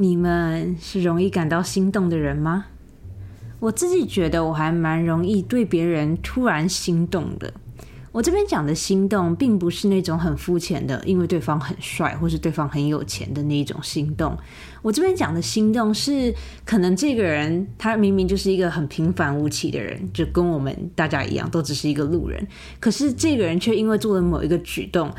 你们是容易感到心动的人吗？我自己觉得我还蛮容易对别人突然心动的。我这边讲的心动，并不是那种很肤浅的，因为对方很帅或是对方很有钱的那一种心动。我这边讲的心动，是可能这个人他明明就是一个很平凡无奇的人，就跟我们大家一样，都只是一个路人。可是这个人却因为做了某一个举动，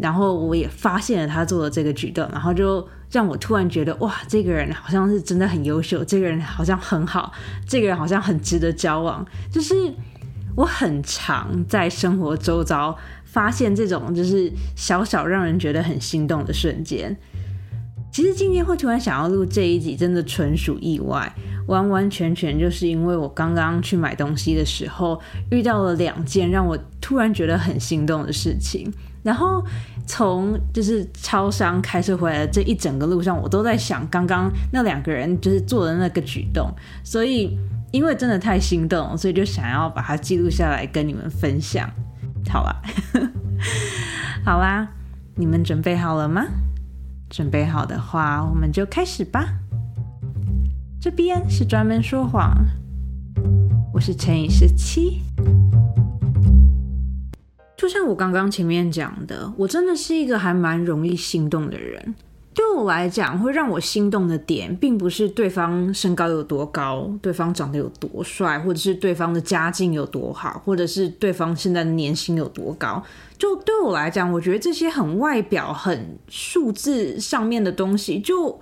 然后我也发现了他做的这个举动，然后就让我突然觉得，哇，这个人好像是真的很优秀，这个人好像很好，这个人好像很值得交往，就是。我很常在生活周遭发现这种就是小小让人觉得很心动的瞬间。其实今天会突然想要录这一集，真的纯属意外，完完全全就是因为我刚刚去买东西的时候遇到了两件让我突然觉得很心动的事情。然后从就是超商开车回来这一整个路上，我都在想刚刚那两个人就是做的那个举动，所以。因为真的太心动，所以就想要把它记录下来跟你们分享，好吧？好啦，你们准备好了吗？准备好的话，我们就开始吧。这边是专门说谎，我是乘以十七。就像我刚刚前面讲的，我真的是一个还蛮容易心动的人。对我来讲，会让我心动的点，并不是对方身高有多高，对方长得有多帅，或者是对方的家境有多好，或者是对方现在的年薪有多高。就对我来讲，我觉得这些很外表、很数字上面的东西，就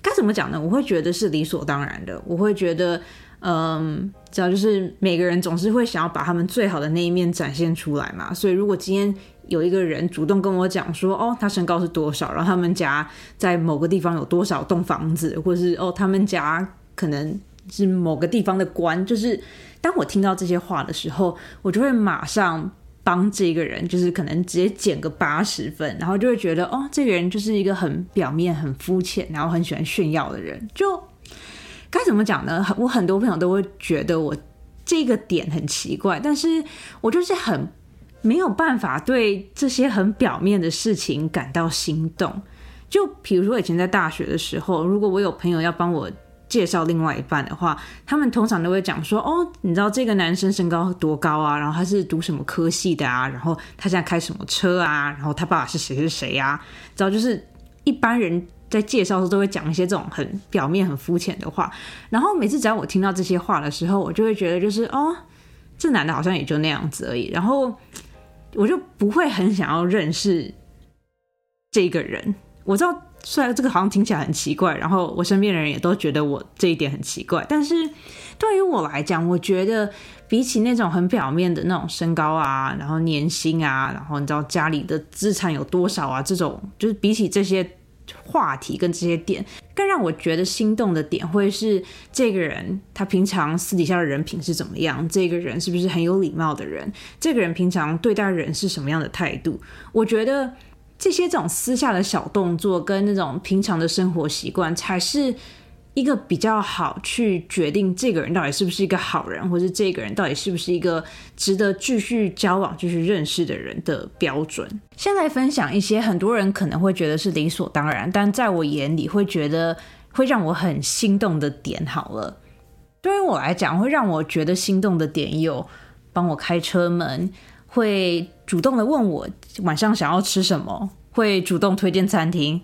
该怎么讲呢？我会觉得是理所当然的。我会觉得，嗯，只要就是每个人总是会想要把他们最好的那一面展现出来嘛。所以，如果今天有一个人主动跟我讲说，哦，他身高是多少，然后他们家在某个地方有多少栋房子，或者是哦，他们家可能是某个地方的官，就是当我听到这些话的时候，我就会马上帮这个人，就是可能直接减个八十分，然后就会觉得，哦，这个人就是一个很表面、很肤浅，然后很喜欢炫耀的人。就该怎么讲呢？我很多朋友都会觉得我这个点很奇怪，但是我就是很。没有办法对这些很表面的事情感到心动。就比如说以前在大学的时候，如果我有朋友要帮我介绍另外一半的话，他们通常都会讲说：“哦，你知道这个男生身高多高啊？然后他是读什么科系的啊？然后他现在开什么车啊？然后他爸爸是谁是谁呀？”知道就是一般人在介绍时候都会讲一些这种很表面、很肤浅的话。然后每次只要我听到这些话的时候，我就会觉得就是哦，这男的好像也就那样子而已。然后。我就不会很想要认识这个人。我知道，虽然这个好像听起来很奇怪，然后我身边的人也都觉得我这一点很奇怪，但是对于我来讲，我觉得比起那种很表面的那种身高啊，然后年薪啊，然后你知道家里的资产有多少啊，这种就是比起这些。话题跟这些点，更让我觉得心动的点，会是这个人他平常私底下的人品是怎么样？这个人是不是很有礼貌的人？这个人平常对待人是什么样的态度？我觉得这些这种私下的小动作，跟那种平常的生活习惯，才是。一个比较好去决定这个人到底是不是一个好人，或者这个人到底是不是一个值得继续交往、继续认识的人的标准。先来分享一些很多人可能会觉得是理所当然，但在我眼里会觉得会让我很心动的点。好了，对于我来讲，会让我觉得心动的点有帮我开车门，会主动的问我晚上想要吃什么，会主动推荐餐厅。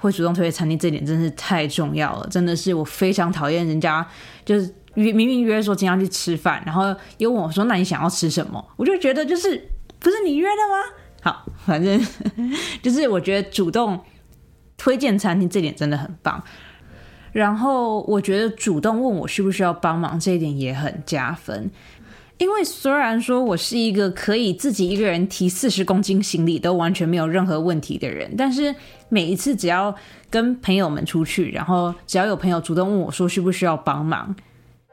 会主动推荐餐厅，这点真是太重要了。真的是我非常讨厌人家就是约明明约说今天要去吃饭，然后又问我说那你想要吃什么？我就觉得就是不是你约的吗？好，反正 就是我觉得主动推荐餐厅这点真的很棒。然后我觉得主动问我需不需要帮忙这一点也很加分。因为虽然说我是一个可以自己一个人提四十公斤行李都完全没有任何问题的人，但是每一次只要跟朋友们出去，然后只要有朋友主动问我说需不需要帮忙，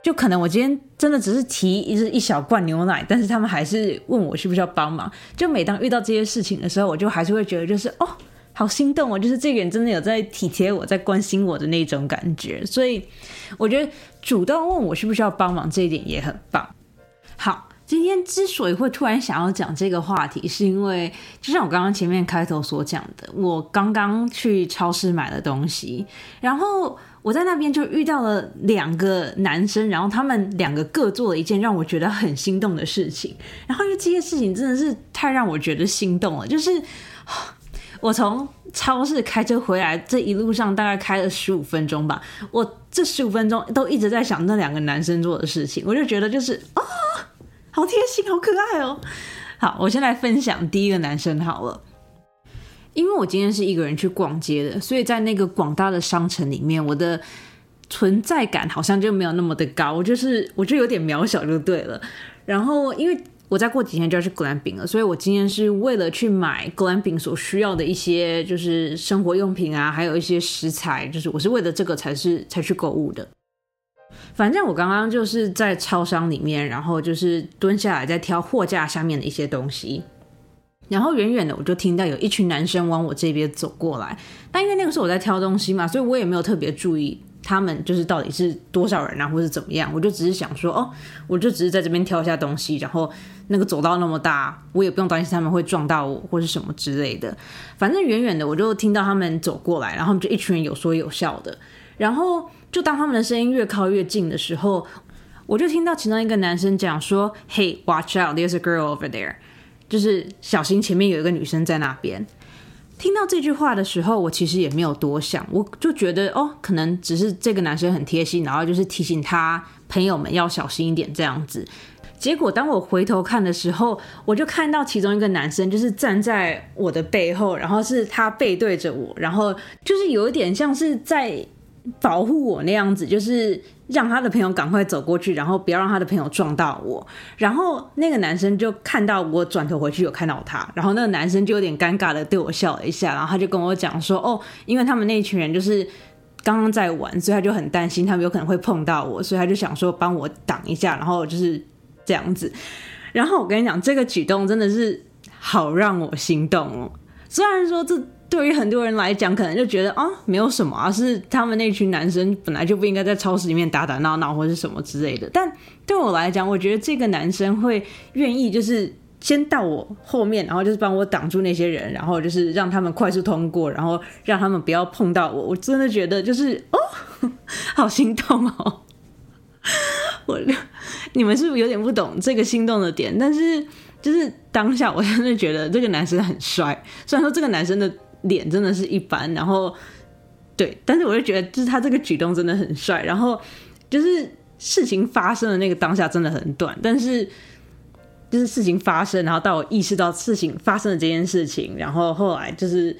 就可能我今天真的只是提一一小罐牛奶，但是他们还是问我需不需要帮忙。就每当遇到这些事情的时候，我就还是会觉得就是哦，好心动哦，就是这个人真的有在体贴我，在关心我的那种感觉。所以我觉得主动问我需不需要帮忙这一点也很棒。好，今天之所以会突然想要讲这个话题，是因为就像我刚刚前面开头所讲的，我刚刚去超市买了东西，然后我在那边就遇到了两个男生，然后他们两个各做了一件让我觉得很心动的事情，然后因为这件事情真的是太让我觉得心动了，就是我从超市开车回来这一路上大概开了十五分钟吧，我这十五分钟都一直在想那两个男生做的事情，我就觉得就是啊。好贴心，好可爱哦！好，我先来分享第一个男生好了。因为我今天是一个人去逛街的，所以在那个广大的商城里面，我的存在感好像就没有那么的高，就是我就有点渺小就对了。然后，因为我再过几天就要去格兰饼了，所以我今天是为了去买格兰饼所需要的一些就是生活用品啊，还有一些食材，就是我是为了这个才是才去购物的。反正我刚刚就是在超商里面，然后就是蹲下来在挑货架下面的一些东西，然后远远的我就听到有一群男生往我这边走过来，但因为那个时候我在挑东西嘛，所以我也没有特别注意他们就是到底是多少人啊，或是怎么样，我就只是想说，哦，我就只是在这边挑一下东西，然后那个走道那么大，我也不用担心他们会撞到我或是什么之类的，反正远远的我就听到他们走过来，然后就一群人有说有笑的，然后。就当他们的声音越靠越近的时候，我就听到其中一个男生讲说：“Hey, watch out, there's a girl over there。”就是小心前面有一个女生在那边。听到这句话的时候，我其实也没有多想，我就觉得哦，可能只是这个男生很贴心，然后就是提醒他朋友们要小心一点这样子。结果当我回头看的时候，我就看到其中一个男生就是站在我的背后，然后是他背对着我，然后就是有一点像是在。保护我那样子，就是让他的朋友赶快走过去，然后不要让他的朋友撞到我。然后那个男生就看到我转头回去，有看到他，然后那个男生就有点尴尬的对我笑了一下，然后他就跟我讲说：“哦，因为他们那一群人就是刚刚在玩，所以他就很担心他们有可能会碰到我，所以他就想说帮我挡一下，然后就是这样子。然后我跟你讲，这个举动真的是好让我心动哦。虽然说这。对于很多人来讲，可能就觉得啊，没有什么啊，是他们那群男生本来就不应该在超市里面打打闹闹或者什么之类的。但对我来讲，我觉得这个男生会愿意就是先到我后面，然后就是帮我挡住那些人，然后就是让他们快速通过，然后让他们不要碰到我。我真的觉得就是哦，好心动哦！我你们是不是有点不懂这个心动的点？但是就是当下，我真的觉得这个男生很帅。虽然说这个男生的。脸真的是一般，然后对，但是我就觉得，就是他这个举动真的很帅。然后就是事情发生的那个当下真的很短，但是就是事情发生，然后到我意识到事情发生的这件事情，然后后来就是，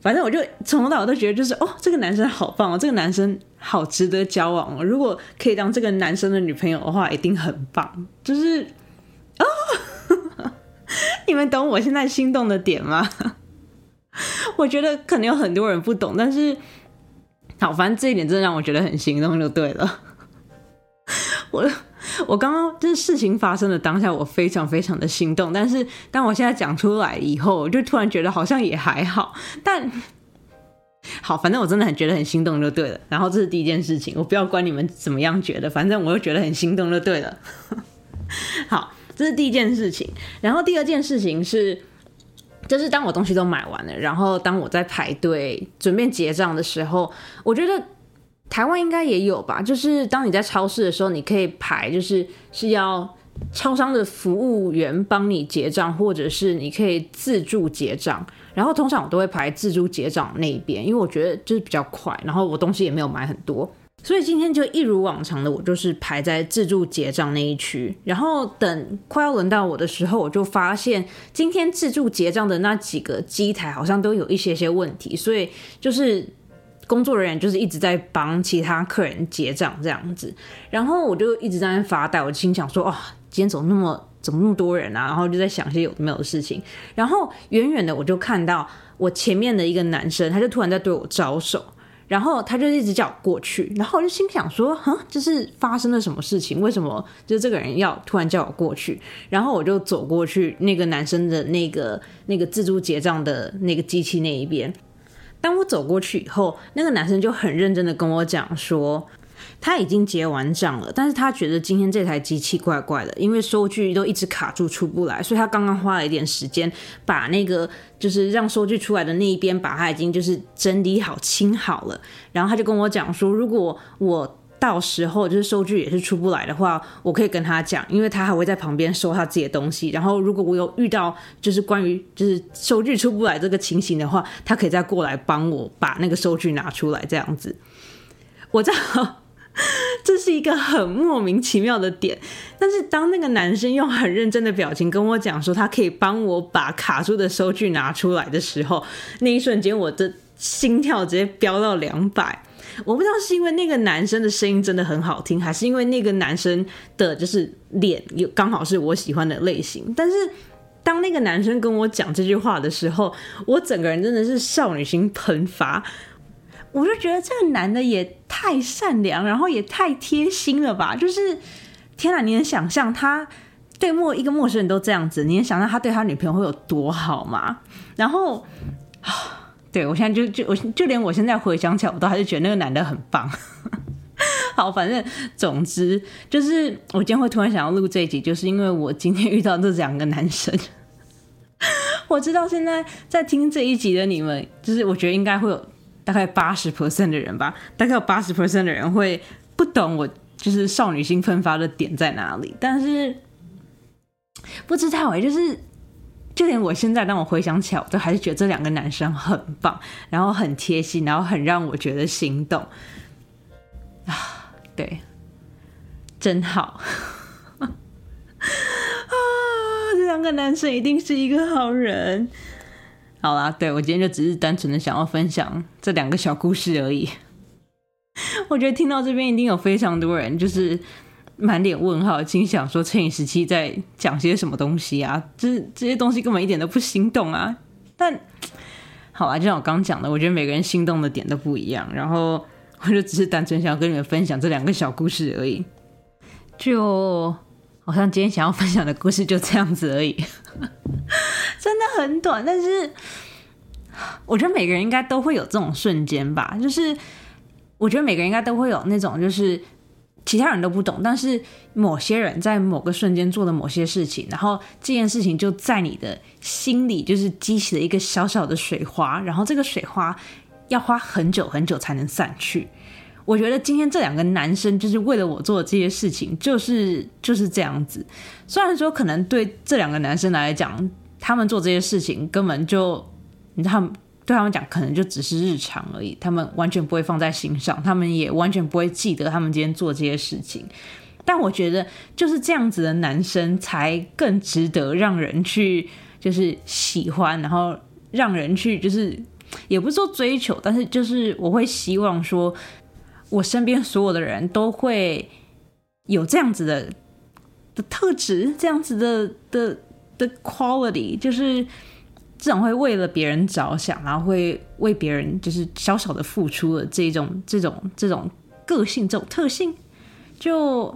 反正我就从头到尾都觉得，就是哦，这个男生好棒哦，这个男生好值得交往哦。如果可以当这个男生的女朋友的话，一定很棒。就是哦，你们懂我现在心动的点吗？我觉得可能有很多人不懂，但是好，反正这一点真的让我觉得很心动，就对了。我我刚刚就是事情发生的当下，我非常非常的心动，但是当我现在讲出来以后，我就突然觉得好像也还好。但好，反正我真的很觉得很心动，就对了。然后这是第一件事情，我不要管你们怎么样觉得，反正我又觉得很心动，就对了。好，这是第一件事情。然后第二件事情是。就是当我东西都买完了，然后当我在排队准备结账的时候，我觉得台湾应该也有吧。就是当你在超市的时候，你可以排，就是是要超商的服务员帮你结账，或者是你可以自助结账。然后通常我都会排自助结账那一边，因为我觉得就是比较快，然后我东西也没有买很多。所以今天就一如往常的，我就是排在自助结账那一区，然后等快要轮到我的时候，我就发现今天自助结账的那几个机台好像都有一些些问题，所以就是工作人员就是一直在帮其他客人结账这样子，然后我就一直在那发呆，我心想说，哇，今天怎么那么怎么那么多人啊？然后就在想些有没有事情，然后远远的我就看到我前面的一个男生，他就突然在对我招手。然后他就一直叫我过去，然后我就心想说，哈，就是发生了什么事情？为什么就这个人要突然叫我过去？然后我就走过去那个男生的那个那个自助结账的那个机器那一边。当我走过去以后，那个男生就很认真的跟我讲说，他已经结完账了，但是他觉得今天这台机器怪怪的，因为收据都一直卡住出不来，所以他刚刚花了一点时间把那个就是让收据出来的那一边，把它已经就是整理好清好了。然后他就跟我讲说，如果我到时候就是收据也是出不来的话，我可以跟他讲，因为他还会在旁边收他自己的东西。然后如果我有遇到就是关于就是收据出不来这个情形的话，他可以再过来帮我把那个收据拿出来，这样子。我在 这是一个很莫名其妙的点，但是当那个男生用很认真的表情跟我讲说他可以帮我把卡住的收据拿出来的时候，那一瞬间我的心跳直接飙到两百。我不知道是因为那个男生的声音真的很好听，还是因为那个男生的就是脸有刚好是我喜欢的类型。但是当那个男生跟我讲这句话的时候，我整个人真的是少女心喷发。我就觉得这个男的也太善良，然后也太贴心了吧！就是天哪，你能想象他对陌一个陌生人都这样子，你能想象他对他女朋友会有多好吗？然后。对，我现在就就我就连我现在回想起来，我都还是觉得那个男的很棒。好，反正总之就是我今天会突然想要录这一集，就是因为我今天遇到这两个男生。我知道现在在听这一集的你们，就是我觉得应该会有大概八十 percent 的人吧，大概有八十 percent 的人会不懂我就是少女心喷发的点在哪里，但是不知道哎，就是。就连我现在，当我回想起来，我都还是觉得这两个男生很棒，然后很贴心，然后很让我觉得心动啊！对，真好 啊！这两个男生一定是一个好人。好啦，对我今天就只是单纯的想要分享这两个小故事而已。我觉得听到这边一定有非常多人就是。满脸问号，心想说：“趁你时期在讲些什么东西啊？这这些东西根本一点都不心动啊！”但好啊，就像我刚讲的，我觉得每个人心动的点都不一样。然后我就只是单纯想要跟你们分享这两个小故事而已。就好像今天想要分享的故事就这样子而已，真的很短。但是我觉得每个人应该都会有这种瞬间吧。就是我觉得每个人应该都会有那种就是。其他人都不懂，但是某些人在某个瞬间做的某些事情，然后这件事情就在你的心里就是激起了一个小小的水花，然后这个水花要花很久很久才能散去。我觉得今天这两个男生就是为了我做的这些事情，就是就是这样子。虽然说可能对这两个男生来讲，他们做这些事情根本就你他们。对他们讲，可能就只是日常而已，他们完全不会放在心上，他们也完全不会记得他们今天做这些事情。但我觉得，就是这样子的男生才更值得让人去就是喜欢，然后让人去就是也不是说追求，但是就是我会希望说，我身边所有的人都会有这样子的的特质，这样子的的的 quality，就是。这种会为了别人着想，然后会为别人就是小小的付出的这种这种这种个性这种特性，就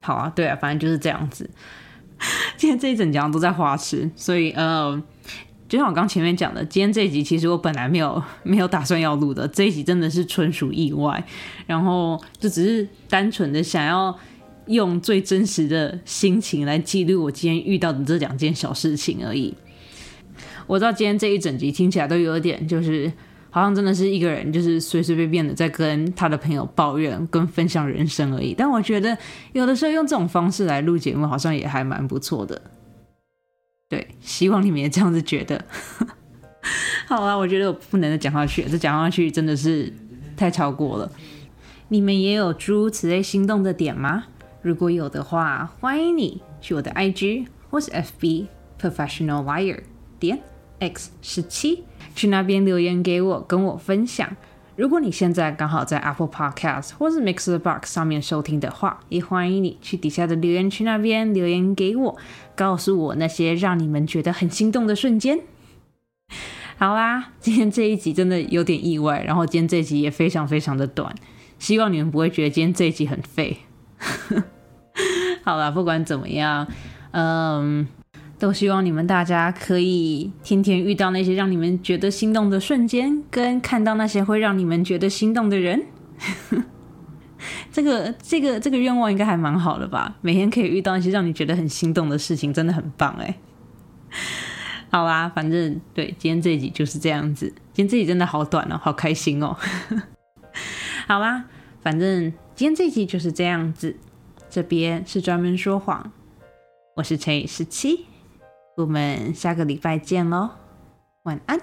好啊，对啊，反正就是这样子。今天这一整讲都在花痴，所以呃，就像我刚前面讲的，今天这一集其实我本来没有没有打算要录的，这一集真的是纯属意外，然后就只是单纯的想要用最真实的心情来记录我今天遇到的这两件小事情而已。我知道今天这一整集听起来都有点，就是好像真的是一个人，就是随随便便的在跟他的朋友抱怨、跟分享人生而已。但我觉得有的时候用这种方式来录节目，好像也还蛮不错的。对，希望你们也这样子觉得。好啊，我觉得我不能再讲下去，这讲下去真的是太超过了。你们也有诸如此类心动的点吗？如果有的话，欢迎你去我的 IG 或是 FB Professional Liar 点。X 十七，去那边留言给我，跟我分享。如果你现在刚好在 Apple Podcast 或是 Mixer Box 上面收听的话，也欢迎你去底下的留言区那边留言给我，告诉我那些让你们觉得很心动的瞬间。好啦，今天这一集真的有点意外，然后今天这一集也非常非常的短，希望你们不会觉得今天这一集很废。好啦，不管怎么样，嗯。都希望你们大家可以天天遇到那些让你们觉得心动的瞬间，跟看到那些会让你们觉得心动的人。这个这个这个愿望应该还蛮好的吧？每天可以遇到一些让你觉得很心动的事情，真的很棒哎。好啦，反正对，今天这一集就是这样子。今天这集真的好短哦，好开心哦。好啦，反正今天这一集就是这样子。这边是专门说谎。我是陈宇十七我们下个礼拜见喽晚安。